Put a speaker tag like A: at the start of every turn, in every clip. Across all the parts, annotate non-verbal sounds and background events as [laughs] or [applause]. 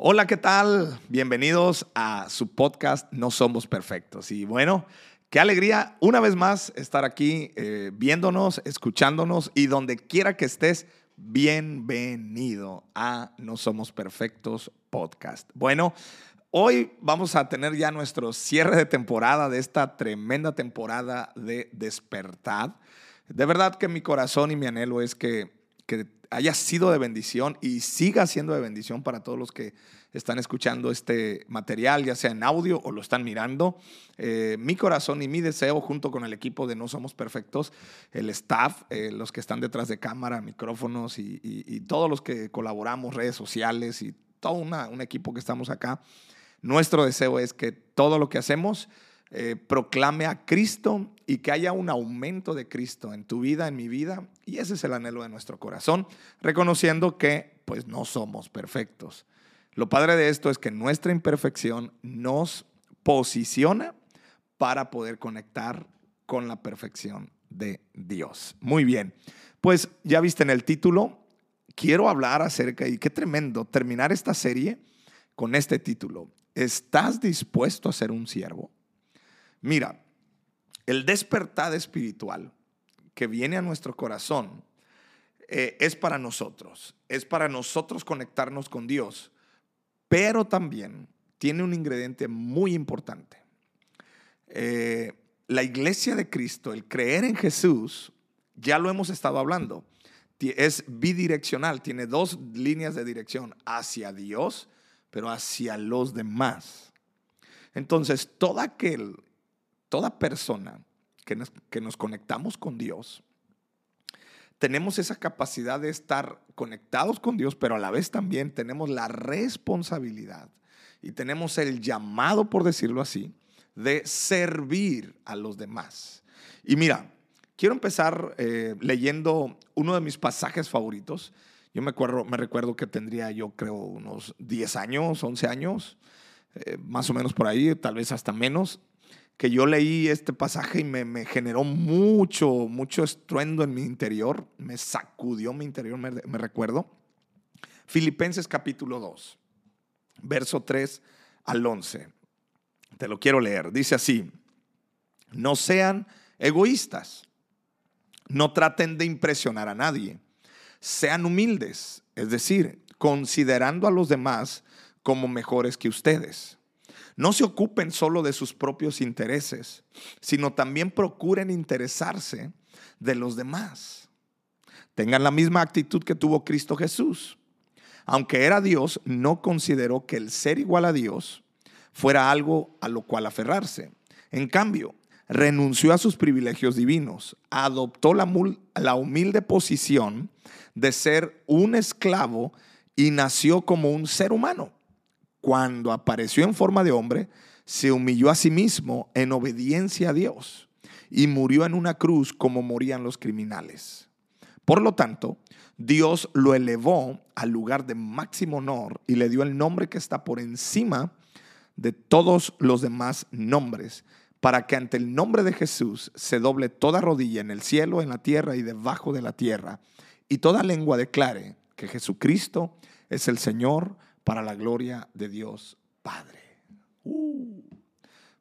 A: Hola, ¿qué tal? Bienvenidos a su podcast No Somos Perfectos. Y bueno, qué alegría una vez más estar aquí eh, viéndonos, escuchándonos y donde quiera que estés, bienvenido a No Somos Perfectos podcast. Bueno, hoy vamos a tener ya nuestro cierre de temporada de esta tremenda temporada de despertar. De verdad que mi corazón y mi anhelo es que, que haya sido de bendición y siga siendo de bendición para todos los que están escuchando este material, ya sea en audio o lo están mirando. Eh, mi corazón y mi deseo, junto con el equipo de No Somos Perfectos, el staff, eh, los que están detrás de cámara, micrófonos y, todos los que colaboramos, redes sociales y todo un equipo que estamos acá, nuestro deseo es que todo lo que hacemos eh, proclame a Cristo y que haya un aumento de Cristo en tu vida, en mi vida. Y ese es el anhelo de nuestro corazón, reconociendo que pues no somos perfectos. Lo padre de esto es que nuestra imperfección nos posiciona para poder conectar con la perfección de Dios. Muy bien, pues ya viste en el título, quiero hablar acerca, y qué tremendo, terminar esta serie con este título. ¿Estás dispuesto a ser un siervo? Mira, el despertar espiritual que viene a nuestro corazón eh, es para nosotros, es para nosotros conectarnos con Dios, pero también tiene un ingrediente muy importante. Eh, la iglesia de Cristo, el creer en Jesús, ya lo hemos estado hablando, es bidireccional, tiene dos líneas de dirección, hacia Dios, pero hacia los demás. Entonces, todo aquel toda persona que nos, conectamos con Dios, tenemos esa capacidad de estar conectados con Dios, pero a la vez también tenemos la responsabilidad y tenemos el llamado, por decirlo así, de servir a los demás. Y mira, quiero empezar eh, leyendo uno de mis pasajes favoritos. Yo me, acuerdo, me recuerdo que tendría yo creo unos 10 años, 11 años, eh, más o menos por ahí, tal vez hasta menos que yo leí este pasaje y me, generó mucho, mucho estruendo en mi interior, me sacudió mi interior, me, recuerdo. Filipenses capítulo 2, verso 3 al 11. Te lo quiero leer. Dice así, no sean egoístas, no traten de impresionar a nadie, sean humildes, es decir, considerando a los demás como mejores que ustedes no se ocupen solo de sus propios intereses, sino también procuren interesarse de los demás. Tengan la misma actitud que tuvo Cristo Jesús. Aunque era Dios, no consideró que el ser igual a Dios fuera algo a lo cual aferrarse. En cambio, renunció a sus privilegios divinos, adoptó la, la humilde posición de ser un esclavo y nació como un ser humano cuando apareció en forma de hombre, se humilló a sí mismo en obediencia a Dios y murió en una cruz como morían los criminales. Por lo tanto, Dios lo elevó al lugar de máximo honor y le dio el nombre que está por encima de todos los demás nombres, para que ante el nombre de Jesús se doble toda rodilla en el cielo, en la tierra y debajo de la tierra, y toda lengua declare que Jesucristo es el Señor para la gloria de Dios Padre. Uh.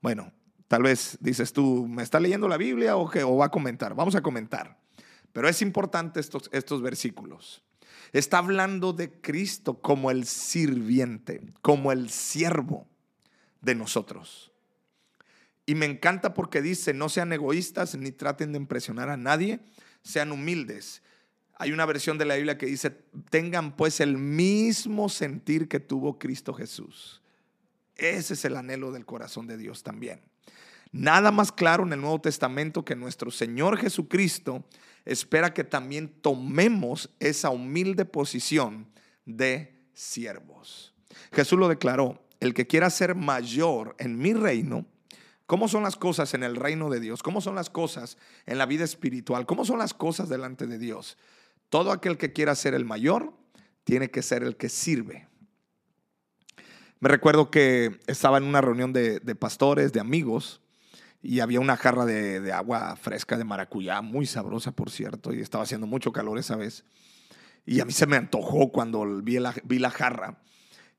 A: Bueno, tal vez dices tú, ¿me está leyendo la Biblia o, va a comentar? Vamos a comentar. Pero es importante estos versículos. Está hablando de Cristo como el sirviente, como el siervo de nosotros. Y me encanta porque dice, no sean egoístas ni traten de impresionar a nadie, sean humildes. Hay una versión de la Biblia que dice, tengan pues el mismo sentir que tuvo Cristo Jesús. Ese es el anhelo del corazón de Dios también. Nada más claro en el Nuevo Testamento que nuestro Señor Jesucristo espera que también tomemos esa humilde posición de siervos. Jesús lo declaró, el que quiera ser mayor en mi reino, ¿Cómo son las cosas en el reino de Dios? ¿Cómo son las cosas en la vida espiritual? ¿Cómo son las cosas delante de Dios? Todo aquel que quiera ser el mayor tiene que ser el que sirve. Me recuerdo que estaba en una reunión de, pastores, de amigos, y había una jarra de, agua fresca de maracuyá, muy sabrosa, por cierto, y estaba haciendo mucho calor esa vez. Y a mí se me antojó cuando vi la, jarra.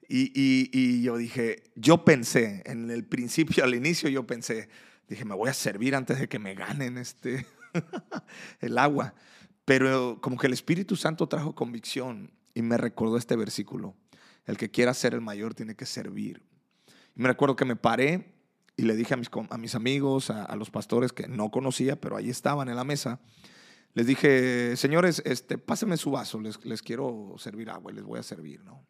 A: Y, yo dije, yo pensé, en el principio, [laughs] al inicio, yo pensé, dije, me voy a servir antes de que me ganen este, [laughs] el agua. Pero como que el Espíritu Santo trajo convicción y me recordó este versículo. El que quiera ser el mayor tiene que servir. Y me recuerdo que me paré y le dije a mis, a mis amigos, a, los pastores que no conocía, pero ahí estaban en la mesa. Les dije, señores, este, pásenme su vaso, les, les quiero servir agua les voy a servir, ¿no?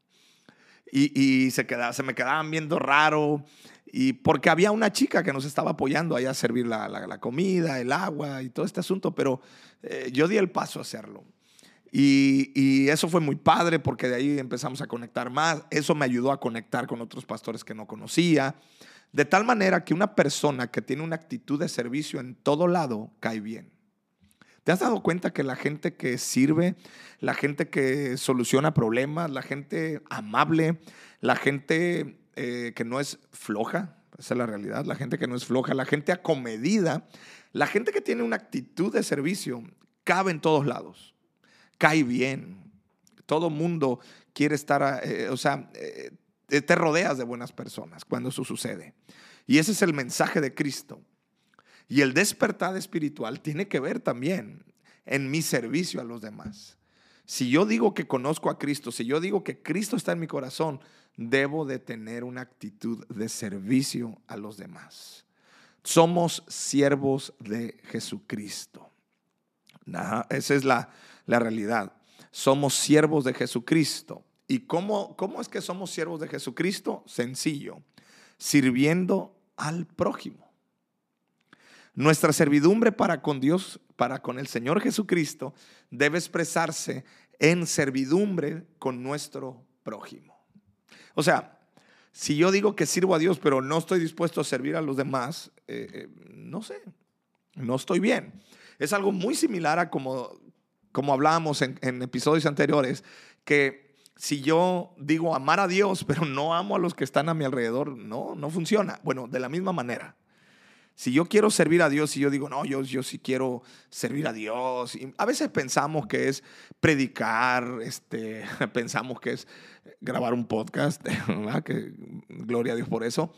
A: Y, se, me quedaban viendo raro. Y porque había una chica que nos estaba apoyando allá a servir la, la, comida, el agua y todo este asunto, pero eh, yo di el paso a hacerlo. Y, y, eso fue muy padre porque de ahí empezamos a conectar más. Eso me ayudó a conectar con otros pastores que no conocía. De tal manera que una persona que tiene una actitud de servicio en todo lado cae bien. ¿Te has dado cuenta que la gente que sirve, la gente que soluciona problemas, la gente amable, la gente eh, que no es floja, esa es la realidad, la gente que no es floja, la gente acomedida, la gente que tiene una actitud de servicio, cabe en todos lados, cae bien. Todo mundo quiere estar, eh, o sea, eh, te rodeas de buenas personas cuando eso sucede. Y ese es el mensaje de Cristo. Y el despertar espiritual tiene que ver también en mi servicio a los demás. Si yo digo que conozco a Cristo, si yo digo que Cristo está en mi corazón, debo de tener una actitud de servicio a los demás. Somos siervos de Jesucristo. esa es la, la, realidad. Somos siervos de Jesucristo. ¿Y cómo, cómo es que somos siervos de Jesucristo? Sencillo, sirviendo al prójimo. Nuestra servidumbre para con Dios, para con el Señor Jesucristo, debe expresarse en servidumbre con nuestro prójimo. O sea, si yo digo que sirvo a Dios, pero no estoy dispuesto a servir a los demás, eh, eh, no sé, no estoy bien. Es algo muy similar a como, como hablábamos en, en episodios anteriores, que si yo digo amar a Dios, [laughs] pero no amo a los que están a mi alrededor, no, no funciona. Bueno, de la misma manera. Si yo quiero servir a Dios y yo digo, no, yo, yo sí quiero servir a Dios. Y a veces pensamos que es predicar, este, [laughs] pensamos que es grabar un podcast, [laughs] Que, gloria a Dios por eso,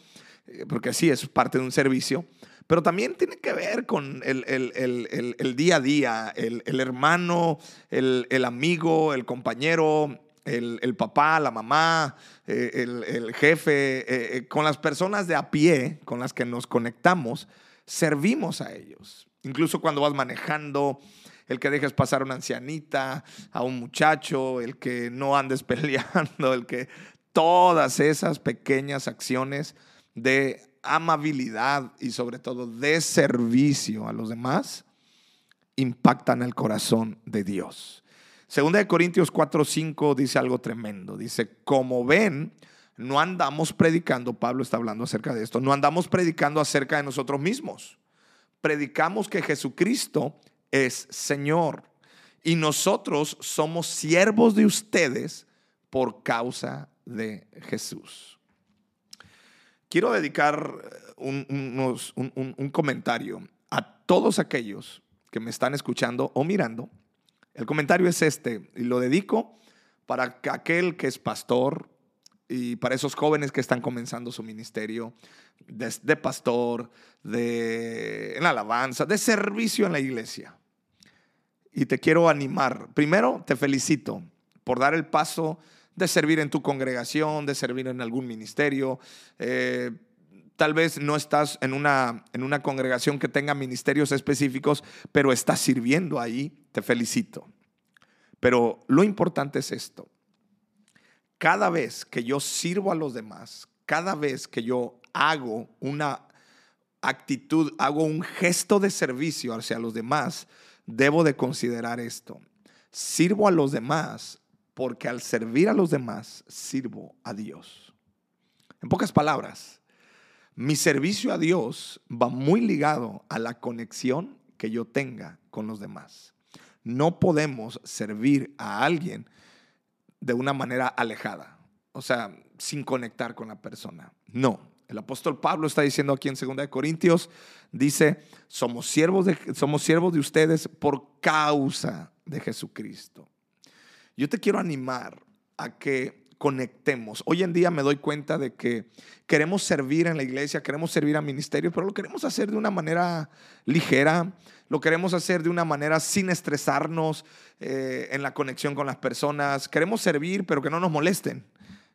A: eh, porque sí, es parte de un servicio. Pero también tiene que ver con el, el, el día a día, el, hermano, el, amigo, el compañero, el, papá, la mamá, eh, el, jefe, eh, eh, con las personas de a pie con las que nos conectamos, servimos a ellos. Incluso cuando vas manejando, el que dejes pasar a una ancianita, a un muchacho, el que no andes [laughs] peleando, el que todas esas pequeñas acciones de amabilidad y sobre todo de servicio a los demás impactan el corazón de Dios. Segunda de Corintios 4, 5 dice algo tremendo. Dice, como ven, no andamos predicando, Pablo está hablando acerca de esto, no andamos predicando acerca de nosotros mismos. Predicamos que Jesucristo es Señor y nosotros somos siervos de ustedes por causa de Jesús. Quiero dedicar un, un comentario a todos aquellos que me están escuchando o mirando el comentario es este, y lo dedico para aquel que es pastor y para esos jóvenes que están comenzando su ministerio de, pastor, de en la alabanza, de servicio en la iglesia. Y te quiero animar. Primero, te felicito por dar el paso de servir en tu congregación, de servir en algún ministerio. Eh, tal vez no estás en una, en una congregación que tenga ministerios específicos, pero estás sirviendo ahí te felicito. Pero lo importante es esto. Cada vez que yo sirvo a los demás, cada vez que yo hago una actitud, hago un gesto de servicio hacia los demás, debo de considerar esto. Sirvo a los demás porque al servir a los demás, sirvo a Dios. En pocas palabras, mi servicio a Dios va muy ligado a la conexión que yo tenga con los demás. No podemos servir a alguien de una manera alejada, o sea, sin conectar con la persona. No, el apóstol Pablo está diciendo aquí en 2 Corintios, dice, somos siervos, de, somos siervos de ustedes por causa de Jesucristo. Yo te quiero animar a que conectemos. Hoy en día me doy cuenta de que queremos servir en la iglesia, queremos servir al ministerio, pero lo queremos hacer de una manera ligera, lo queremos hacer de una manera sin estresarnos eh, en la conexión con las personas. Queremos servir, pero que no nos molesten.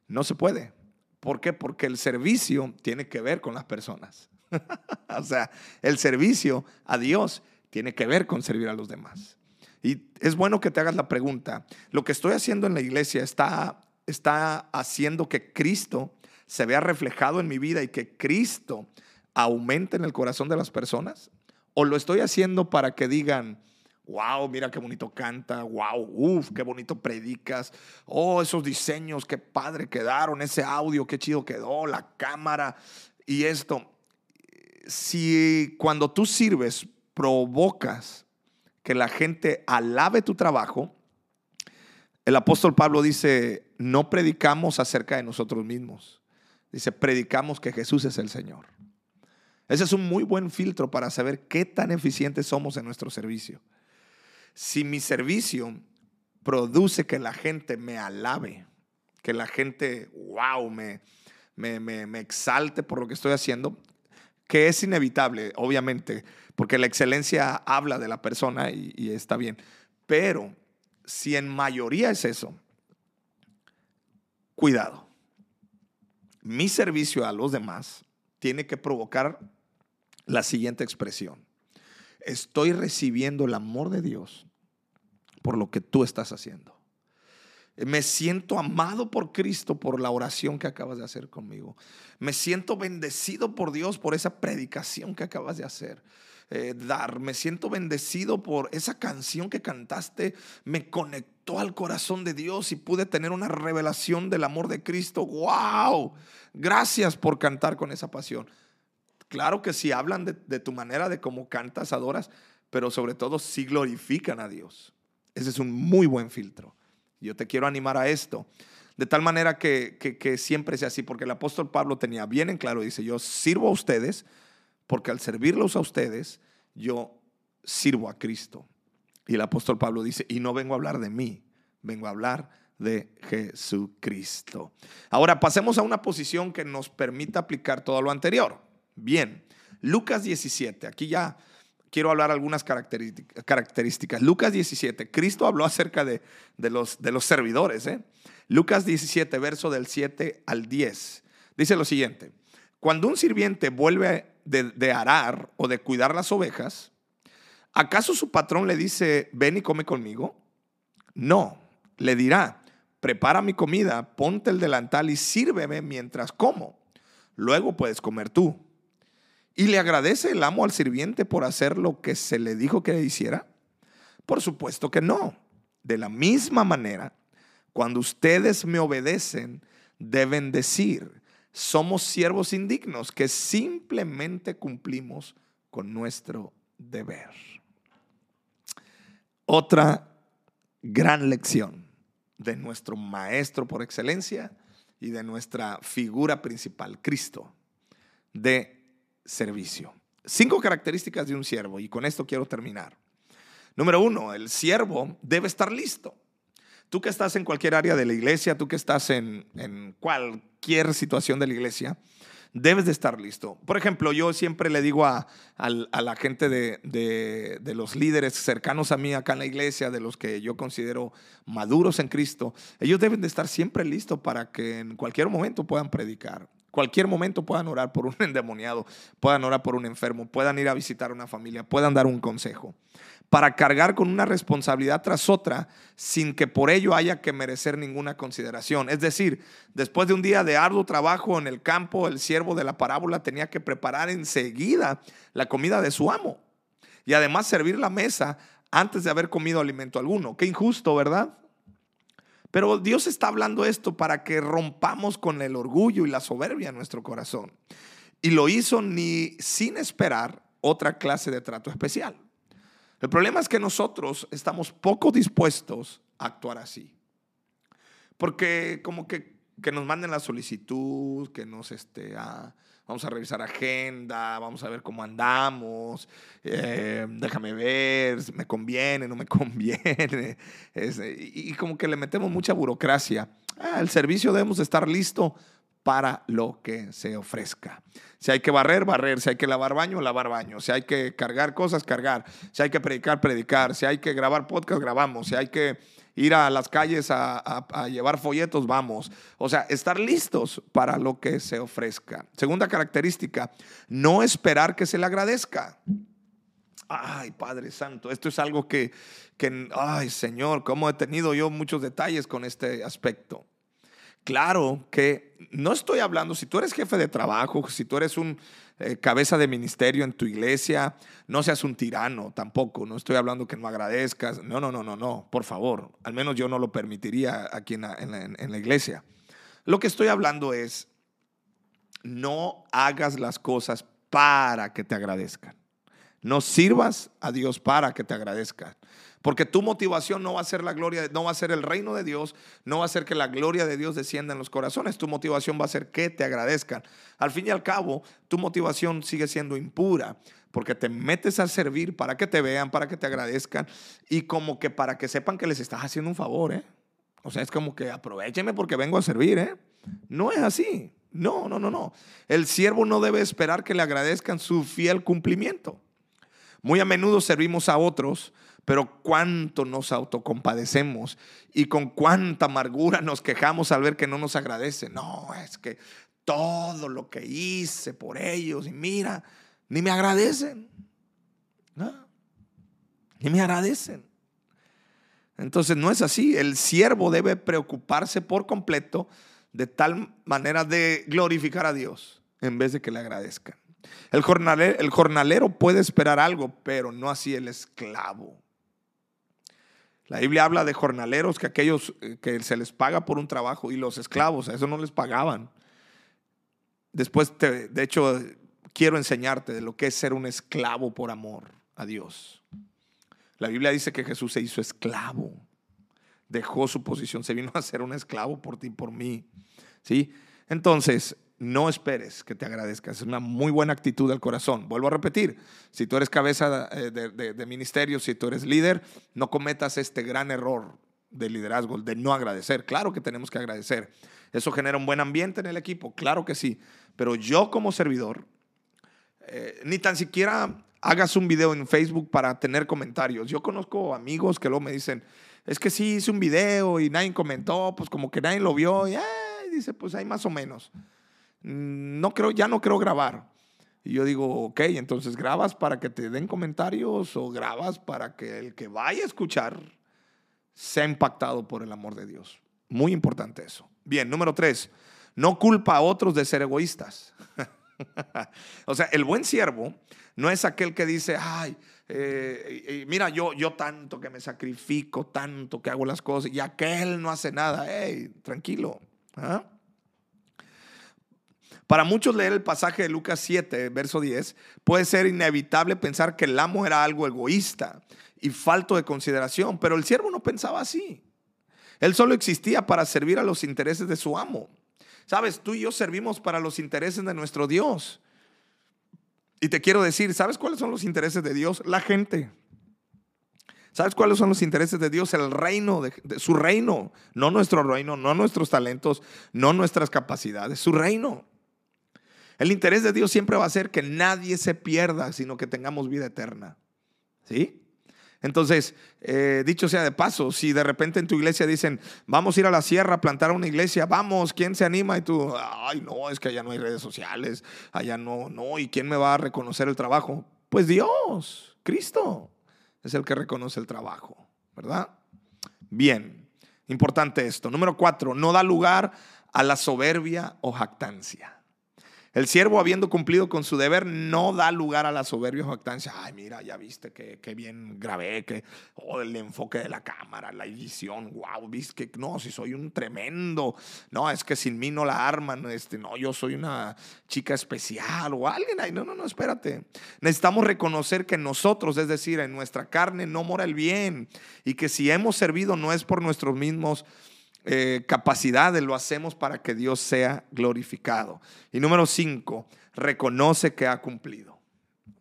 A: No se puede. ¿Por qué? Porque el servicio tiene que ver con las personas. [laughs] o sea, el servicio a Dios tiene que ver con servir a los demás. Y es bueno que te hagas la pregunta, ¿lo que estoy haciendo en la iglesia está, está haciendo que Cristo se vea reflejado en mi vida y que Cristo aumente en el corazón de las personas? ¿O lo estoy haciendo para que digan, wow, mira qué bonito canta, wow, uff, qué bonito predicas, oh, esos diseños, qué padre quedaron, ese audio, qué chido quedó, la cámara y esto? Si cuando tú sirves provocas que la gente alabe tu trabajo, el apóstol Pablo dice, no predicamos acerca de nosotros mismos. Dice, predicamos que Jesús es el Señor. Ese es un muy buen filtro para saber qué tan eficientes somos en nuestro servicio. Si mi servicio produce que la gente me alabe, que la gente, wow, me, me, me exalte por lo que estoy haciendo, que es inevitable, obviamente, porque la excelencia habla de la persona y, está bien. Pero si en mayoría es eso, cuidado. Mi servicio a los demás tiene que provocar la siguiente expresión. Estoy recibiendo el amor de Dios por lo que tú estás haciendo. Me siento amado por Cristo por la oración que acabas de hacer conmigo. Me siento bendecido por Dios por esa predicación que acabas de hacer. Eh, dar. Me siento bendecido por esa canción que cantaste. Me conectó al corazón de Dios y pude tener una revelación del amor de Cristo. ¡Wow! Gracias por cantar con esa pasión. Claro que sí hablan de, tu manera, de cómo cantas, adoras, pero sobre todo sí glorifican a Dios. Ese es un muy buen filtro. Yo te quiero animar a esto. De tal manera que, siempre sea así, porque el apóstol Pablo tenía bien en claro, dice, yo sirvo a ustedes, porque al servirlos a ustedes, yo sirvo a Cristo. Y el apóstol Pablo dice, y no vengo a hablar de mí, vengo a hablar de Jesucristo. Ahora pasemos a una posición que nos permita aplicar todo lo anterior. Bien, Lucas 17, aquí ya quiero hablar algunas características. Lucas 17, Cristo habló acerca de, los, de los servidores. ¿eh? Lucas 17, verso del 7 al 10. Dice lo siguiente, cuando un sirviente vuelve de, arar o de cuidar las ovejas, ¿acaso su patrón le dice, ven y come conmigo? No, le dirá, prepara mi comida, ponte el delantal y sírveme mientras como. Luego puedes comer tú. ¿Y le agradece el amo al sirviente por hacer lo que se le dijo que hiciera? Por supuesto que no. De la misma manera, cuando ustedes me obedecen, deben decir, somos siervos indignos que simplemente cumplimos con nuestro deber. Otra gran lección de nuestro maestro por excelencia y de nuestra figura principal, Cristo, de servicio. Cinco características de un siervo y con esto quiero terminar. Número uno, el siervo debe estar listo. Tú que estás en cualquier área de la iglesia, tú que estás en, cualquier situación de la iglesia, debes de estar listo. Por ejemplo, yo siempre le digo a, la gente de, de, los líderes cercanos a mí acá en la iglesia, de los que yo considero maduros en Cristo, ellos deben de estar siempre listos para que en cualquier momento puedan predicar cualquier momento puedan orar por un [laughs] endemoniado, puedan orar por un enfermo, puedan ir a visitar una familia, puedan dar un consejo. Para cargar con una responsabilidad tras otra sin que por ello haya que merecer ninguna consideración. Es decir, después de un día de arduo trabajo en el campo, el siervo de la parábola tenía que preparar enseguida la comida de su amo y además servir la mesa antes de haber comido alimento alguno. Qué injusto, ¿verdad? Pero Dios está hablando esto para que rompamos con el orgullo y la soberbia en nuestro corazón. Y lo hizo ni sin esperar otra clase de trato especial. El problema es que nosotros estamos poco dispuestos a actuar así. Porque como que que nos manden la solicitud, que nos, este, ah, vamos a revisar agenda, vamos a ver cómo andamos, eh, déjame ver, me conviene, no me [laughs] conviene. y, como que le metemos mucha burocracia. Ah, el servicio debemos estar listo para lo que se ofrezca. Si hay que barrer, barrer. Si hay que lavar baño, lavar baño. Si hay que cargar cosas, cargar. Si hay que predicar, predicar. Si hay que grabar podcast, grabamos. Si hay que ir a las calles a, llevar folletos, vamos. O sea, estar listos para lo que se ofrezca. Segunda característica, no esperar que se le agradezca. Ay, Padre Santo, esto es algo que, que, ay, Señor, cómo he tenido yo muchos detalles con este aspecto. Claro que no estoy hablando, si tú eres jefe de trabajo, si tú eres un eh, cabeza de ministerio en tu iglesia, no seas un tirano tampoco. No estoy hablando que no agradezcas. No, no, no, no, no, por favor. Al menos yo no lo permitiría aquí en la iglesia. Lo que estoy hablando es, no hagas las cosas para que te agradezcan. No sirvas a Dios para que te agradezcan. Porque tu motivación no va a ser la gloria, no va a ser el reino de Dios, no va a ser que la gloria de Dios descienda en los corazones. Tu motivación va a ser que te agradezcan. Al fin y al cabo, tu motivación sigue siendo impura, porque te metes a servir para que te vean, para que te agradezcan y como que para que sepan que les estás haciendo un favor, ¿eh? O sea, es como que aprovechenme porque vengo a servir, ¿eh? No es así. No, no, no, no. El siervo no debe esperar que le agradezcan su fiel cumplimiento. Muy a menudo servimos a otros pero cuánto nos autocompadecemos y con cuánta amargura nos quejamos al ver que no nos agradecen. No, es que todo lo que hice por ellos y mira, ni me agradecen. Ni me agradecen. Entonces no es así. El siervo debe preocuparse por completo de tal manera de glorificar a Dios en vez de que le agradezcan. El el jornalero puede esperar algo, pero no así el esclavo. La Biblia habla de jornaleros, que aquellos eh, que se les paga por un trabajo y los esclavos, a eso no les pagaban. Después, de hecho, quiero enseñarte de lo que es ser un esclavo por amor a Dios. La Biblia dice que Jesús se hizo esclavo, dejó su posición, se vino a ser un esclavo por ti, por mí. ¿Sí? Entonces, no esperes que te agradezcas. Es una muy buena actitud del corazón. Vuelvo a repetir, si tú eres cabeza eh, de, ministerio, si tú eres líder, no cometas este gran error de liderazgo, de no agradecer. Claro que tenemos que agradecer. Eso genera un buen ambiente en el equipo, claro que sí. Pero yo como servidor, eh, ni tan siquiera hagas un video en Facebook para tener comentarios. Yo conozco amigos que luego me dicen, es que sí hice un video y nadie comentó, pues como que nadie lo vio y dice, pues hay más o menos. Mm, no creo, ya no creo grabar. Y yo digo, ok, entonces grabas para que te den comentarios o grabas para que el que vaya a escuchar sea impactado por el amor de Dios. Muy importante eso. Bien, número tres, no culpa a otros de ser egoístas. [laughs] o sea, el buen siervo no es aquel que dice, ay, eh, mira, yo, yo tanto que me sacrifico, tanto que hago las cosas y aquel no hace nada. Hey, tranquilo. ¿ah? Para muchos leer el pasaje de Lucas 7, verso 10, puede ser inevitable pensar que el amo era algo egoísta y falto de consideración, pero el siervo no pensaba así. Él solo existía para servir a los intereses de su amo. Sabes, tú y yo servimos para los intereses de nuestro Dios. Y te quiero decir, ¿sabes cuáles son los intereses de Dios? La gente. ¿Sabes cuáles son los intereses de Dios? El reino, de, su reino, no nuestro reino, no nuestros talentos, no nuestras capacidades, su reino. El interés de Dios siempre va a ser que nadie se pierda, sino que tengamos vida eterna. ¿Sí? Entonces, eh, dicho sea de paso, si de repente en tu iglesia dicen, vamos a ir a la sierra a plantar una iglesia, vamos, ¿quién se anima? Y tú, ay, no, es que allá no hay redes sociales, allá no, no, ¿y quién me va a reconocer el trabajo? Pues Dios, Cristo, es el que reconoce el trabajo, ¿verdad? Bien, importante esto. Número cuatro, no da lugar a la soberbia o jactancia. El siervo, habiendo cumplido con su deber, no da lugar a la soberbia o jactancia. Ay, mira, ya viste que, bien grabé, que oh, el enfoque de la cámara, la edición, wow, viste que no, si soy un tremendo. No, es que sin mí no la arman. Este, no, yo soy una chica especial o alguien. Ay, no, no, no, espérate. Necesitamos reconocer que nosotros, es decir, en nuestra carne no mora el bien y que si hemos servido no es por nuestros mismos eh, capacidades lo hacemos para que Dios sea glorificado. Y número cinco, reconoce que ha cumplido.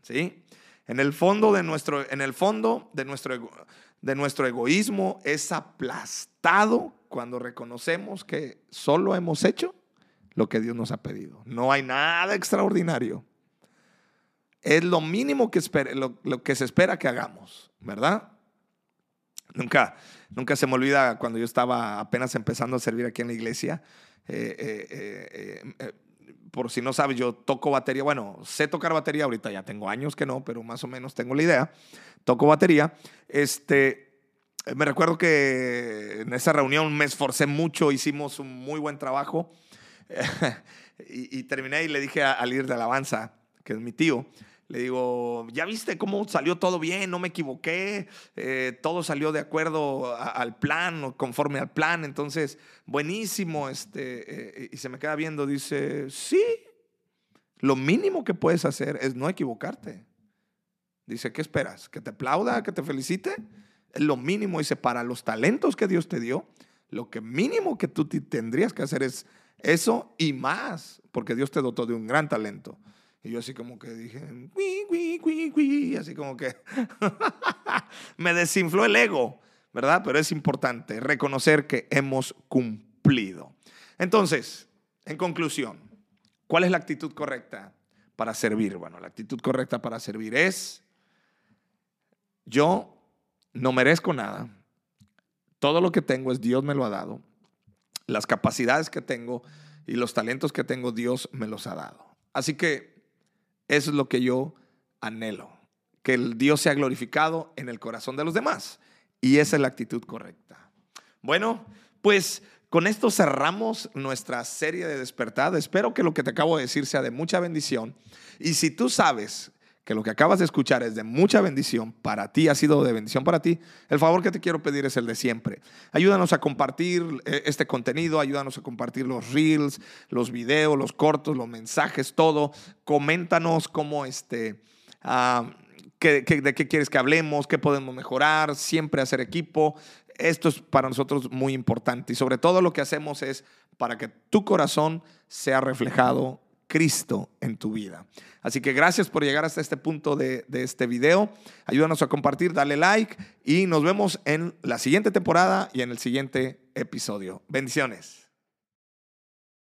A: ¿Sí? En el fondo de nuestro, en el fondo de nuestro, de nuestro egoísmo es aplastado cuando reconocemos que solo hemos hecho lo que Dios nos ha pedido. No hay nada extraordinario. Es lo mínimo que, lo, lo que se espera que hagamos, ¿verdad? Nunca, nunca se me olvida cuando yo estaba apenas empezando a servir aquí en la iglesia. Eh, eh, eh, por si no sabes, yo toco batería. Bueno, sé tocar batería, ahorita ya tengo años que no, pero más o menos tengo la idea. Toco batería. Este, me recuerdo que en esa reunión me esforcé mucho, hicimos un muy buen trabajo. [laughs] y, terminé y le dije al líder de alabanza, que es mi tío, le digo, ¿ya viste cómo salió todo bien? No me equivoqué, eh, todo salió de acuerdo al plan, conforme al plan, entonces, buenísimo. Este, eh, y se me queda viendo, dice, sí, lo mínimo que puedes hacer es no equivocarte. Dice, ¿qué esperas? ¿Que te aplauda, que te felicite? Es lo mínimo, dice, para los talentos que Dios te dio, lo que mínimo que tú tendrías que hacer es eso y más, porque Dios te dotó de un gran talento. Y yo así como que dije, así como que [laughs] me desinfló el ego, ¿verdad? Pero es importante reconocer que hemos cumplido. Entonces, en conclusión, ¿cuál es la actitud correcta para servir? Bueno, la actitud correcta para servir es, yo no merezco nada, todo lo que tengo es Dios me lo ha dado, las capacidades que tengo y los talentos que tengo Dios me los ha dado. Así que eso es lo que yo anhelo, que el Dios sea glorificado en el corazón de los demás. Y esa es la actitud correcta. Bueno, pues con esto cerramos nuestra serie de despertar. Espero que lo que te acabo de decir sea de mucha bendición. Y si tú sabes que lo que acabas de escuchar es de mucha bendición para ti, ha sido de bendición para ti, el favor que te quiero pedir es el de siempre. Ayúdanos a compartir eh, este contenido, ayúdanos a compartir los reels, los videos, los cortos, los mensajes, todo. Coméntanos cómo este... Ah, de qué quieres que hablemos, qué podemos mejorar, siempre hacer equipo. Esto es para nosotros muy importante y sobre todo lo que hacemos es para que tu corazón sea reflejado Cristo en tu vida. Así que gracias por llegar hasta este punto de, este video. Ayúdanos a compartir, dale like y nos vemos en la siguiente temporada y en el siguiente episodio. Bendiciones.